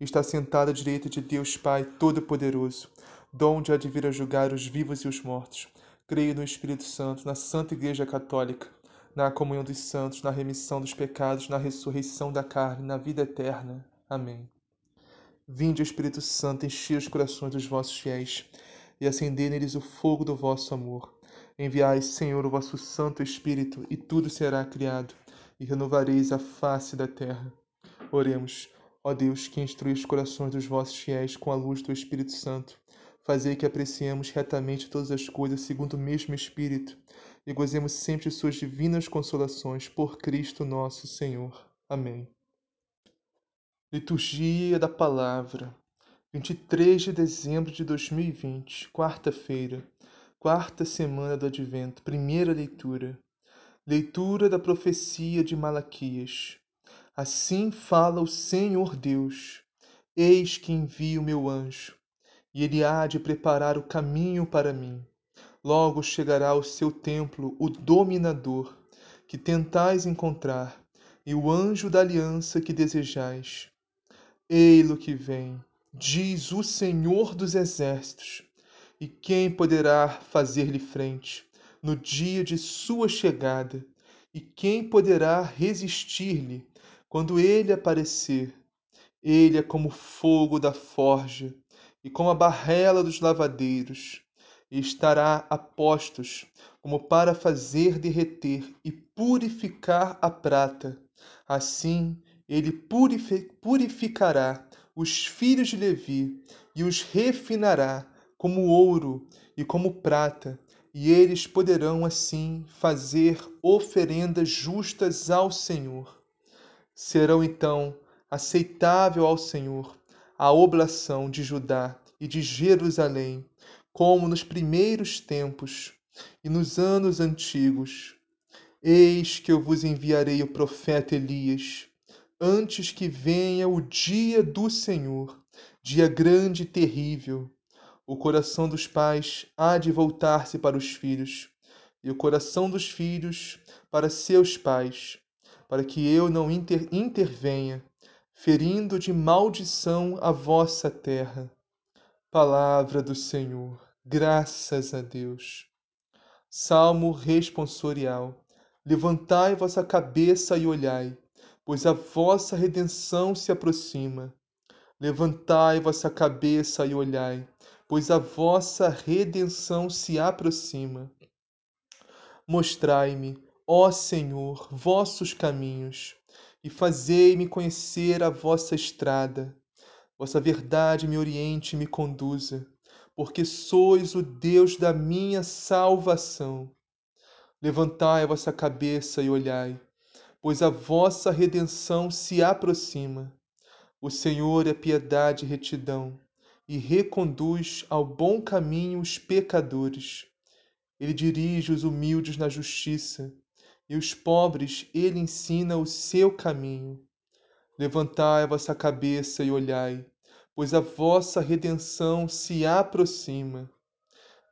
está sentado à direita de Deus Pai Todo-Poderoso, donde há de vir a julgar os vivos e os mortos. Creio no Espírito Santo, na Santa Igreja Católica, na comunhão dos santos, na remissão dos pecados, na ressurreição da carne, na vida eterna. Amém. Vinde, Espírito Santo, enchei os corações dos vossos fiéis e acendei neles o fogo do vosso amor. Enviai, Senhor, o vosso Santo Espírito, e tudo será criado, e renovareis a face da terra. Oremos. Ó Deus, que instrui os corações dos vossos fiéis com a luz do Espírito Santo, fazei que apreciemos retamente todas as coisas segundo o mesmo Espírito e gozemos sempre de suas divinas consolações por Cristo nosso Senhor. Amém. Liturgia da Palavra, 23 de dezembro de 2020, quarta-feira, quarta semana do Advento, primeira leitura. Leitura da profecia de Malaquias. Assim fala o Senhor Deus: Eis que envio meu anjo, e ele há de preparar o caminho para mim. Logo chegará ao seu templo o dominador, que tentais encontrar, e o anjo da aliança que desejais. Ei-lo que vem, diz o Senhor dos exércitos, e quem poderá fazer-lhe frente no dia de sua chegada? E quem poderá resistir-lhe quando ele aparecer, ele é como fogo da forja e como a barrela dos lavadeiros, e estará a postos como para fazer derreter e purificar a prata. Assim ele purificará os filhos de Levi e os refinará como ouro e como prata, e eles poderão assim fazer oferendas justas ao Senhor serão então aceitável ao Senhor a oblação de Judá e de Jerusalém, como nos primeiros tempos e nos anos antigos. Eis que eu vos enviarei o profeta Elias, antes que venha o dia do Senhor, dia grande e terrível. O coração dos pais há de voltar-se para os filhos, e o coração dos filhos para seus pais para que eu não inter intervenha, ferindo de maldição a vossa terra. Palavra do Senhor, graças a Deus. Salmo responsorial. Levantai vossa cabeça e olhai, pois a vossa redenção se aproxima. Levantai vossa cabeça e olhai, pois a vossa redenção se aproxima. Mostrai-me Ó Senhor, vossos caminhos, e fazei-me conhecer a vossa estrada. Vossa verdade me oriente e me conduza, porque sois o Deus da minha salvação. Levantai a vossa cabeça e olhai, pois a vossa redenção se aproxima. O Senhor é piedade e retidão, e reconduz ao bom caminho os pecadores. Ele dirige os humildes na justiça e os pobres ele ensina o seu caminho. Levantai a vossa cabeça e olhai, pois a vossa redenção se aproxima.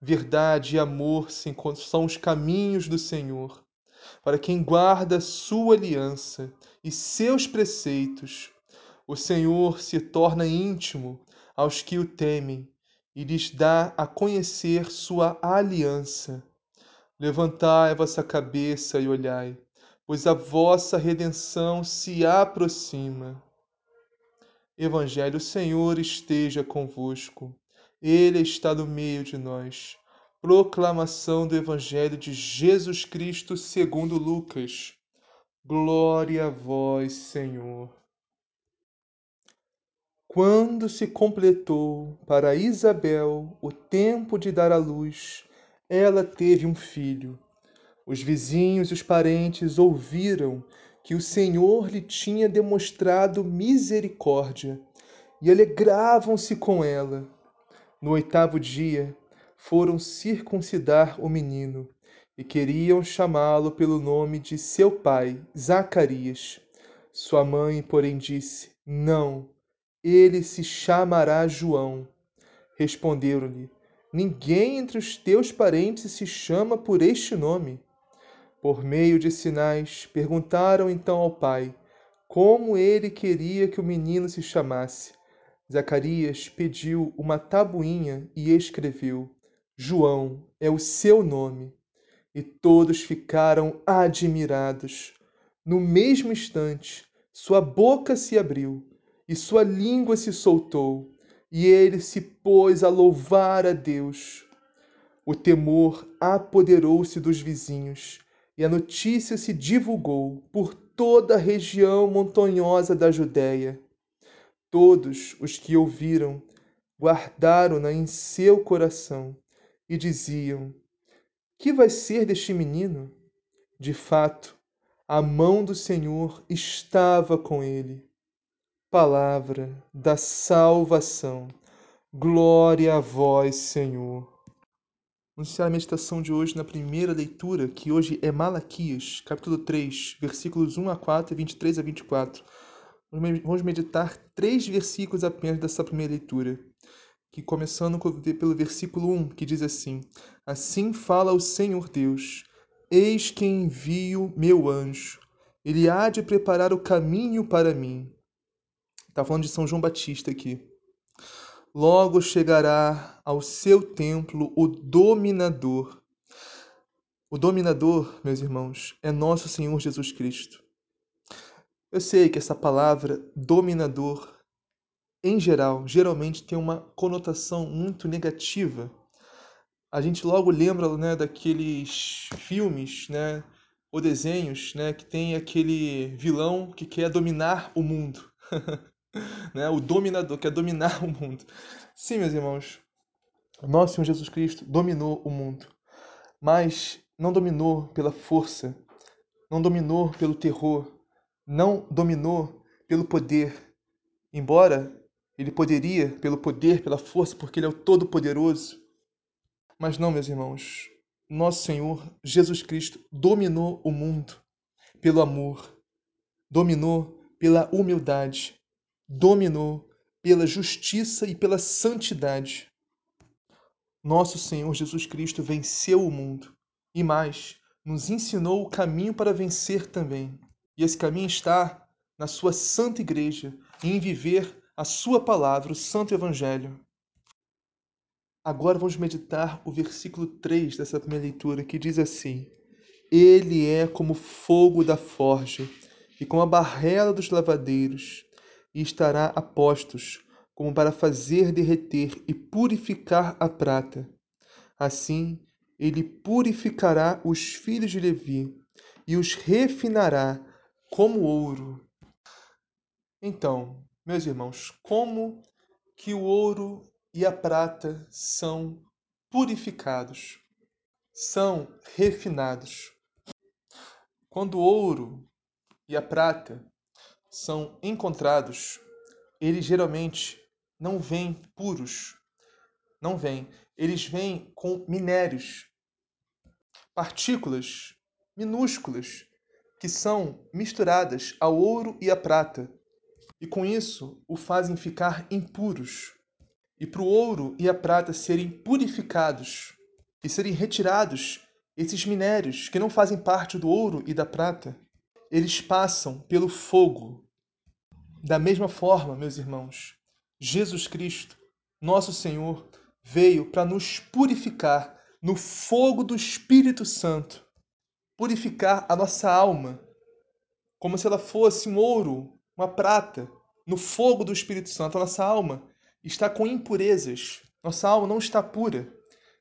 Verdade e amor são os caminhos do Senhor, para quem guarda sua aliança e seus preceitos. O Senhor se torna íntimo aos que o temem e lhes dá a conhecer sua aliança. Levantai a vossa cabeça e olhai, pois a vossa redenção se aproxima. Evangelho, Senhor esteja convosco. Ele está no meio de nós. Proclamação do Evangelho de Jesus Cristo segundo Lucas. Glória a vós, Senhor. Quando se completou para Isabel o tempo de dar à luz, ela teve um filho. Os vizinhos e os parentes ouviram que o Senhor lhe tinha demonstrado misericórdia e alegravam-se com ela. No oitavo dia, foram circuncidar o menino e queriam chamá-lo pelo nome de seu pai, Zacarias. Sua mãe, porém, disse: Não, ele se chamará João. Responderam-lhe: Ninguém entre os teus parentes se chama por este nome. Por meio de sinais, perguntaram então ao pai como ele queria que o menino se chamasse. Zacarias pediu uma tabuinha e escreveu: João é o seu nome. E todos ficaram admirados. No mesmo instante, sua boca se abriu e sua língua se soltou, e ele se pôs a louvar a Deus. O temor apoderou-se dos vizinhos, e a notícia se divulgou por toda a região montanhosa da Judéia. Todos os que ouviram guardaram-na em seu coração e diziam: Que vai ser deste menino? De fato, a mão do Senhor estava com ele. Palavra da salvação. Glória a vós, Senhor. Vamos iniciar a meditação de hoje na primeira leitura, que hoje é Malaquias, capítulo 3, versículos 1 a 4 e 23 a 24. Vamos meditar três versículos apenas dessa primeira leitura, que começando pelo versículo 1, que diz assim: Assim fala o Senhor Deus: Eis que envio meu anjo, ele há de preparar o caminho para mim. Está falando de São João Batista aqui. Logo chegará ao seu templo o dominador. O dominador, meus irmãos, é nosso Senhor Jesus Cristo. Eu sei que essa palavra dominador, em geral, geralmente tem uma conotação muito negativa. A gente logo lembra né, daqueles filmes né, ou desenhos né, que tem aquele vilão que quer dominar o mundo. né, o dominador quer dominar o mundo. Sim, meus irmãos, nosso Senhor Jesus Cristo dominou o mundo, mas não dominou pela força, não dominou pelo terror, não dominou pelo poder, embora ele poderia pelo poder, pela força, porque ele é o Todo-Poderoso. Mas não, meus irmãos, nosso Senhor Jesus Cristo dominou o mundo pelo amor, dominou pela humildade, dominou pela justiça e pela santidade. Nosso Senhor Jesus Cristo venceu o mundo e mais, nos ensinou o caminho para vencer também. E esse caminho está na sua santa igreja, em viver a sua palavra, o santo evangelho. Agora vamos meditar o versículo 3 dessa primeira leitura, que diz assim: Ele é como fogo da forja e como a barrela dos lavadeiros, e estará a postos, como para fazer derreter e purificar a prata. Assim, ele purificará os filhos de Levi e os refinará como ouro. Então, meus irmãos, como que o ouro e a prata são purificados, são refinados? Quando o ouro e a prata são encontrados, eles geralmente não vêm puros, não vêm. Eles vêm com minérios, partículas minúsculas que são misturadas ao ouro e à prata, e com isso o fazem ficar impuros. E para o ouro e a prata serem purificados e serem retirados esses minérios que não fazem parte do ouro e da prata, eles passam pelo fogo. Da mesma forma, meus irmãos, Jesus Cristo, nosso Senhor, veio para nos purificar no fogo do Espírito Santo, purificar a nossa alma, como se ela fosse um ouro, uma prata, no fogo do Espírito Santo. A nossa alma está com impurezas, nossa alma não está pura.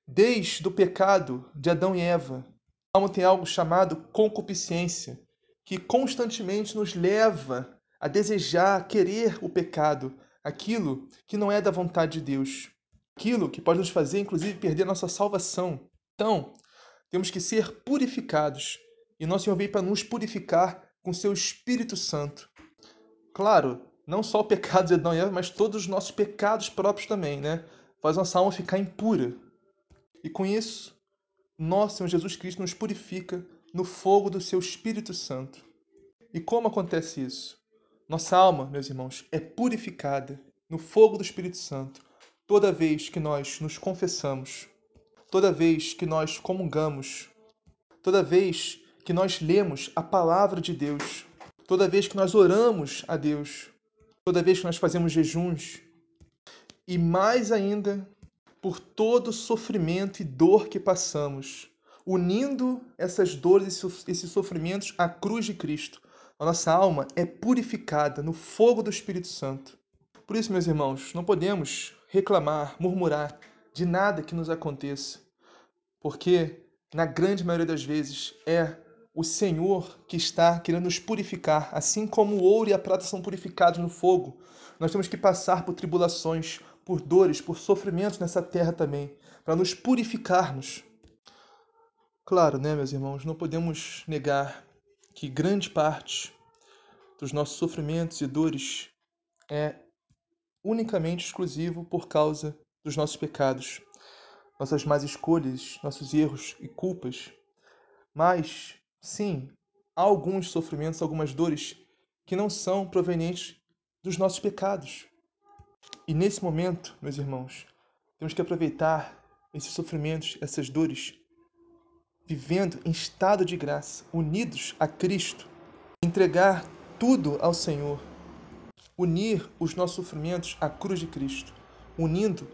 Desde o pecado de Adão e Eva, a alma tem algo chamado concupiscência, que constantemente nos leva a desejar, a querer o pecado, aquilo que não é da vontade de Deus, aquilo que pode nos fazer, inclusive, perder nossa salvação. Então, temos que ser purificados. E nosso Senhor veio para nos purificar com seu Espírito Santo. Claro, não só o pecado de Adão e Eva, mas todos os nossos pecados próprios também, né? Faz nossa alma ficar impura. E com isso, nosso Senhor Jesus Cristo nos purifica no fogo do seu Espírito Santo. E como acontece isso? Nossa alma, meus irmãos, é purificada no fogo do Espírito Santo toda vez que nós nos confessamos, toda vez que nós comungamos, toda vez que nós lemos a palavra de Deus, toda vez que nós oramos a Deus, toda vez que nós fazemos jejuns, e mais ainda por todo sofrimento e dor que passamos, unindo essas dores e esses sofrimentos à cruz de Cristo. A nossa alma é purificada no fogo do Espírito Santo. Por isso, meus irmãos, não podemos reclamar, murmurar de nada que nos aconteça, porque na grande maioria das vezes é o Senhor que está querendo nos purificar, assim como o ouro e a prata são purificados no fogo. Nós temos que passar por tribulações, por dores, por sofrimentos nessa terra também, para nos purificarmos. Claro, né, meus irmãos, não podemos negar que grande parte dos nossos sofrimentos e dores é unicamente exclusivo por causa dos nossos pecados, nossas más escolhas, nossos erros e culpas. Mas, sim, há alguns sofrimentos, algumas dores que não são provenientes dos nossos pecados. E nesse momento, meus irmãos, temos que aproveitar esses sofrimentos, essas dores, vivendo em estado de graça, unidos a Cristo, entregar tudo ao Senhor unir os nossos sofrimentos à cruz de Cristo, unindo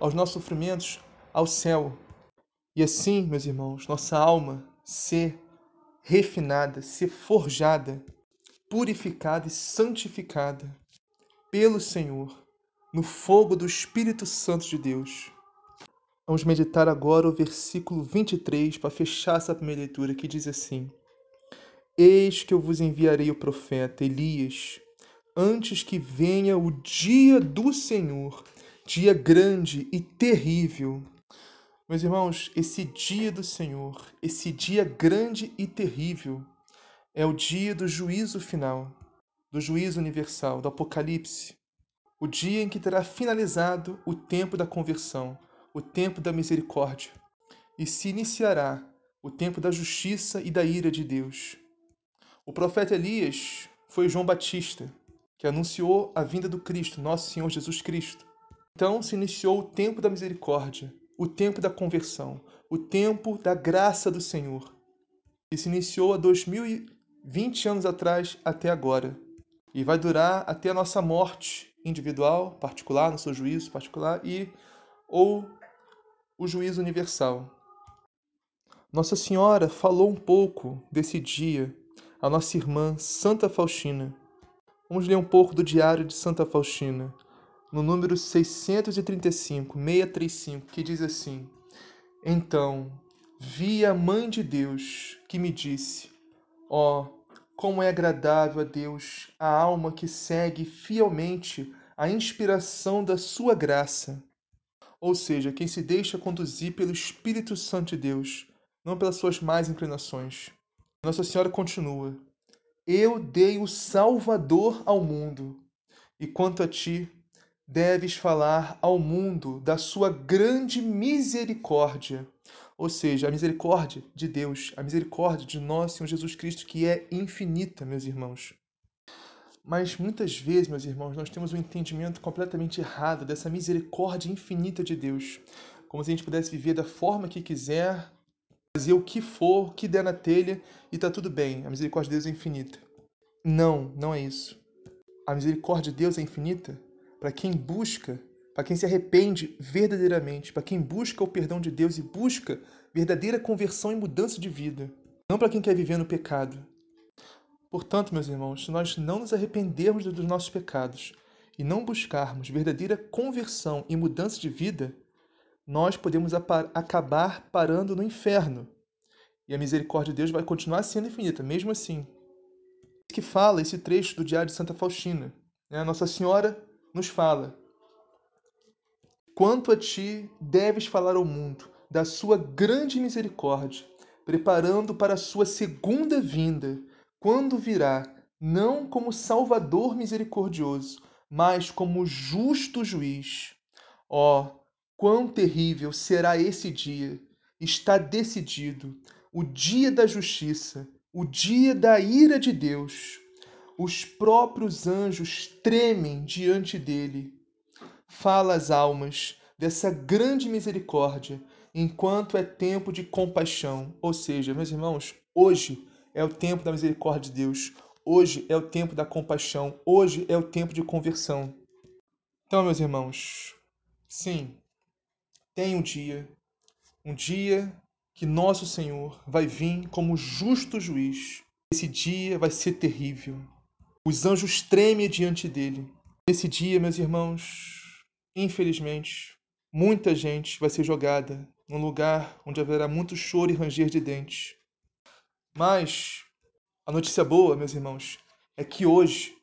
aos nossos sofrimentos ao céu. E assim, meus irmãos, nossa alma ser refinada, ser forjada, purificada e santificada pelo Senhor, no fogo do Espírito Santo de Deus. Vamos meditar agora o versículo 23 para fechar essa primeira leitura, que diz assim: Eis que eu vos enviarei o profeta Elias antes que venha o dia do Senhor, dia grande e terrível. Meus irmãos, esse dia do Senhor, esse dia grande e terrível, é o dia do juízo final, do juízo universal, do Apocalipse. O dia em que terá finalizado o tempo da conversão, o tempo da misericórdia, e se iniciará o tempo da justiça e da ira de Deus. O profeta Elias foi João Batista, que anunciou a vinda do Cristo, nosso Senhor Jesus Cristo. Então se iniciou o tempo da misericórdia, o tempo da conversão, o tempo da graça do Senhor, que se iniciou há 2020 anos atrás até agora e vai durar até a nossa morte individual, particular, no seu juízo particular e ou o juízo universal. Nossa Senhora falou um pouco desse dia a nossa irmã Santa Faustina Vamos ler um pouco do Diário de Santa Faustina, no número 635, 635, que diz assim: Então vi a Mãe de Deus que me disse: Ó, oh, como é agradável a Deus a alma que segue fielmente a inspiração da sua graça. Ou seja, quem se deixa conduzir pelo Espírito Santo de Deus, não pelas suas más inclinações. Nossa Senhora continua: eu dei o Salvador ao mundo, e quanto a ti, deves falar ao mundo da sua grande misericórdia. Ou seja, a misericórdia de Deus, a misericórdia de nosso Senhor Jesus Cristo, que é infinita, meus irmãos. Mas muitas vezes, meus irmãos, nós temos um entendimento completamente errado dessa misericórdia infinita de Deus. Como se a gente pudesse viver da forma que quiser, fazer o que for, o que der na telha e tá tudo bem. A misericórdia de Deus é infinita. Não, não é isso. A misericórdia de Deus é infinita para quem busca, para quem se arrepende verdadeiramente, para quem busca o perdão de Deus e busca verdadeira conversão e mudança de vida. Não para quem quer viver no pecado. Portanto, meus irmãos, se nós não nos arrependermos dos nossos pecados e não buscarmos verdadeira conversão e mudança de vida, nós podemos acabar parando no inferno. E a misericórdia de Deus vai continuar sendo infinita, mesmo assim. Que fala esse trecho do Diário de Santa Faustina. Né? Nossa Senhora nos fala: Quanto a ti deves falar ao mundo da sua grande misericórdia, preparando para a sua segunda vinda, quando virá não como Salvador misericordioso, mas como justo juiz. Ó, oh, quão terrível será esse dia! Está decidido o dia da justiça, o dia da ira de Deus. Os próprios anjos tremem diante dele. Fala às almas dessa grande misericórdia, enquanto é tempo de compaixão. Ou seja, meus irmãos, hoje é o tempo da misericórdia de Deus. Hoje é o tempo da compaixão. Hoje é o tempo de conversão. Então, meus irmãos, sim, tem um dia, um dia que nosso Senhor vai vir como justo juiz. Esse dia vai ser terrível. Os anjos tremem diante dele. Nesse dia, meus irmãos, infelizmente, muita gente vai ser jogada num lugar onde haverá muito choro e ranger de dentes. Mas a notícia boa, meus irmãos, é que hoje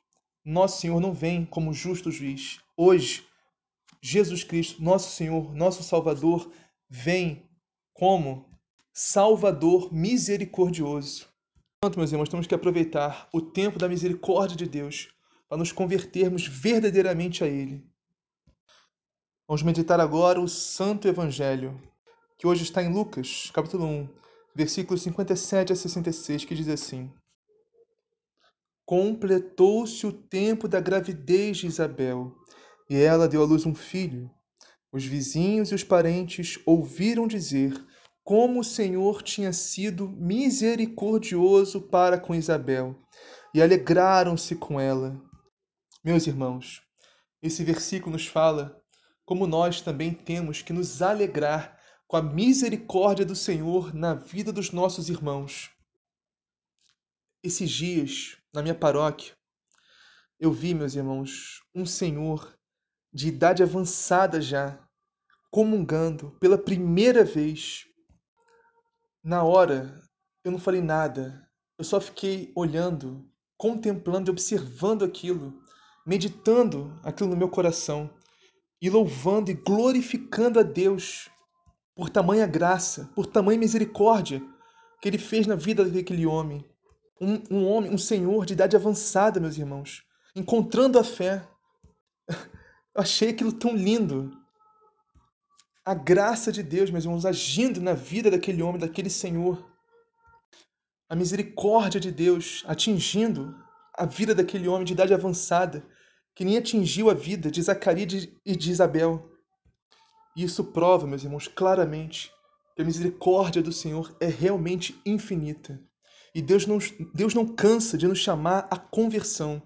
nosso Senhor não vem como justo juiz. Hoje, Jesus Cristo, nosso Senhor, nosso Salvador, vem como Salvador misericordioso. Portanto, meus irmãos, temos que aproveitar o tempo da misericórdia de Deus para nos convertermos verdadeiramente a Ele. Vamos meditar agora o Santo Evangelho, que hoje está em Lucas, capítulo 1, versículos 57 a 66, que diz assim: Completou-se o tempo da gravidez de Isabel, e ela deu à luz um filho. Os vizinhos e os parentes ouviram dizer como o Senhor tinha sido misericordioso para com Isabel e alegraram-se com ela. Meus irmãos, esse versículo nos fala como nós também temos que nos alegrar com a misericórdia do Senhor na vida dos nossos irmãos. Esses dias, na minha paróquia, eu vi, meus irmãos, um senhor de idade avançada já, comungando pela primeira vez na hora, eu não falei nada. Eu só fiquei olhando, contemplando e observando aquilo, meditando aquilo no meu coração e louvando e glorificando a Deus por tamanha graça, por tamanha misericórdia que ele fez na vida daquele homem. Um, um homem, um senhor de idade avançada, meus irmãos, encontrando a fé. Eu achei aquilo tão lindo a graça de Deus, meus irmãos, agindo na vida daquele homem, daquele Senhor. A misericórdia de Deus atingindo a vida daquele homem de idade avançada, que nem atingiu a vida de Zacarias e de Isabel. E isso prova, meus irmãos, claramente que a misericórdia do Senhor é realmente infinita. E Deus não, Deus não cansa de nos chamar à conversão.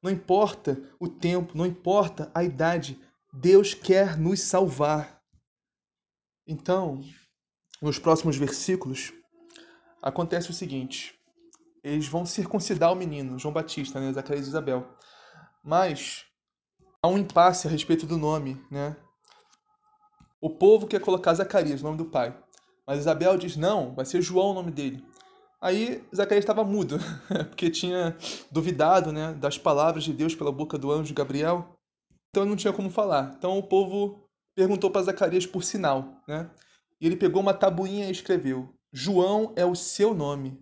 Não importa o tempo, não importa a idade, Deus quer nos salvar. Então, nos próximos versículos, acontece o seguinte: eles vão circuncidar o menino, João Batista, né, Zacarias e Isabel. Mas há um impasse a respeito do nome, né? O povo quer colocar Zacarias, o nome do pai. Mas Isabel diz: não, vai ser João o nome dele. Aí Zacarias estava mudo, porque tinha duvidado né, das palavras de Deus pela boca do anjo Gabriel. Então não tinha como falar. Então o povo perguntou para Zacarias por sinal, né? E ele pegou uma tabuinha e escreveu: João é o seu nome.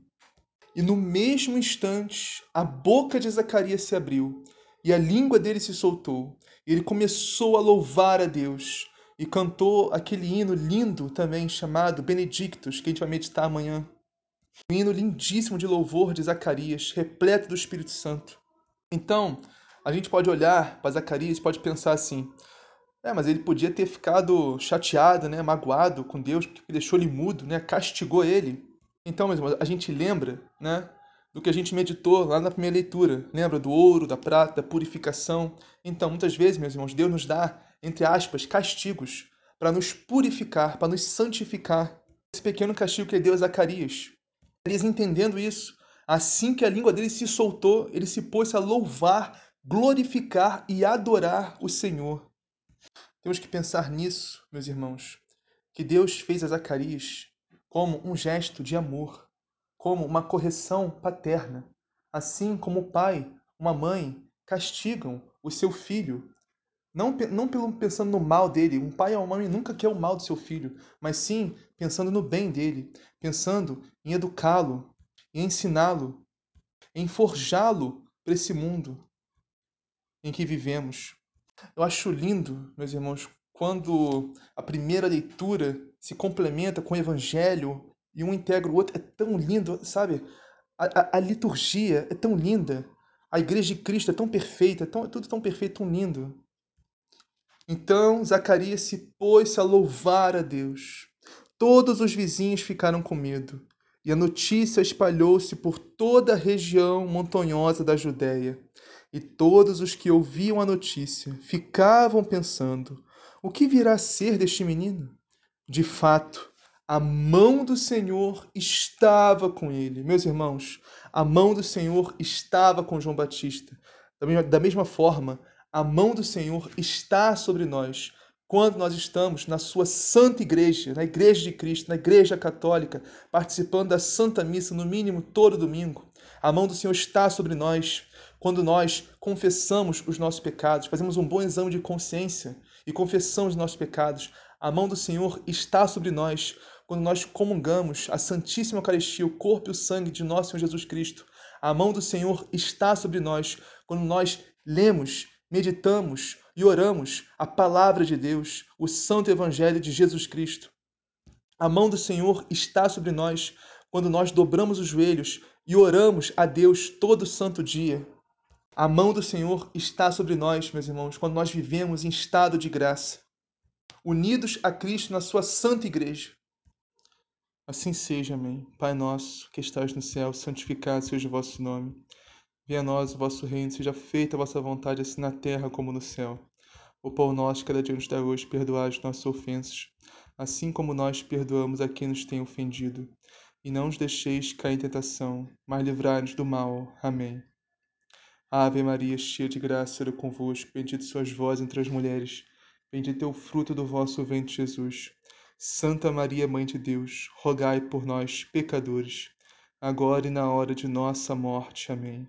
E no mesmo instante, a boca de Zacarias se abriu e a língua dele se soltou. E ele começou a louvar a Deus e cantou aquele hino lindo também chamado Benedictus, que a gente vai meditar amanhã. Um hino lindíssimo de louvor de Zacarias, repleto do Espírito Santo. Então, a gente pode olhar para Zacarias e pode pensar assim: é, mas ele podia ter ficado chateado, né, magoado com Deus, porque deixou ele mudo, né, castigou ele. Então, meus irmãos, a gente lembra, né, do que a gente meditou lá na primeira leitura. Lembra do ouro, da prata, da purificação? Então, muitas vezes, meus irmãos, Deus nos dá, entre aspas, castigos para nos purificar, para nos santificar. Esse pequeno castigo que ele deu a Zacarias. Zacarias entendendo isso, assim que a língua dele se soltou, ele se pôs a louvar, glorificar e adorar o Senhor. Temos que pensar nisso, meus irmãos, que Deus fez a Zacarias como um gesto de amor, como uma correção paterna, assim como o pai, uma mãe castigam o seu filho, não, não pelo, pensando no mal dele, um pai ou uma mãe nunca quer o mal do seu filho, mas sim pensando no bem dele, pensando em educá-lo, em ensiná-lo, em forjá-lo para esse mundo em que vivemos. Eu acho lindo, meus irmãos, quando a primeira leitura se complementa com o evangelho e um integra o outro. É tão lindo, sabe? A, a, a liturgia é tão linda. A igreja de Cristo é tão perfeita, é, tão, é tudo tão perfeito, tão lindo. Então Zacarias se pôs a louvar a Deus. Todos os vizinhos ficaram com medo, e a notícia espalhou-se por toda a região montanhosa da Judéia. E todos os que ouviam a notícia ficavam pensando: o que virá a ser deste menino? De fato, a mão do Senhor estava com ele. Meus irmãos, a mão do Senhor estava com João Batista. Da mesma forma, a mão do Senhor está sobre nós quando nós estamos na sua santa igreja, na igreja de Cristo, na igreja católica, participando da Santa Missa no mínimo todo domingo. A mão do Senhor está sobre nós quando nós confessamos os nossos pecados, fazemos um bom exame de consciência e confessamos os nossos pecados. A mão do Senhor está sobre nós quando nós comungamos a Santíssima Eucaristia, o corpo e o sangue de nosso Senhor Jesus Cristo. A mão do Senhor está sobre nós quando nós lemos, meditamos e oramos a palavra de Deus, o Santo Evangelho de Jesus Cristo. A mão do Senhor está sobre nós quando nós dobramos os joelhos e oramos a Deus todo santo dia. A mão do Senhor está sobre nós, meus irmãos, quando nós vivemos em estado de graça, unidos a Cristo na sua santa igreja. Assim seja, amém. Pai nosso, que estás no céu, santificado seja o vosso nome. Venha a nós o vosso reino, seja feita a vossa vontade, assim na terra como no céu. O pão nosso, cada dia nos dá hoje, perdoai as nossas ofensas, assim como nós perdoamos a quem nos tem ofendido. E não os deixeis cair em tentação, mas livrai-nos do mal. Amém. Ave Maria, cheia de graça, Senhor é convosco, bendita sois vós entre as mulheres, bendito é o fruto do vosso ventre, Jesus. Santa Maria, Mãe de Deus, rogai por nós, pecadores, agora e na hora de nossa morte. Amém.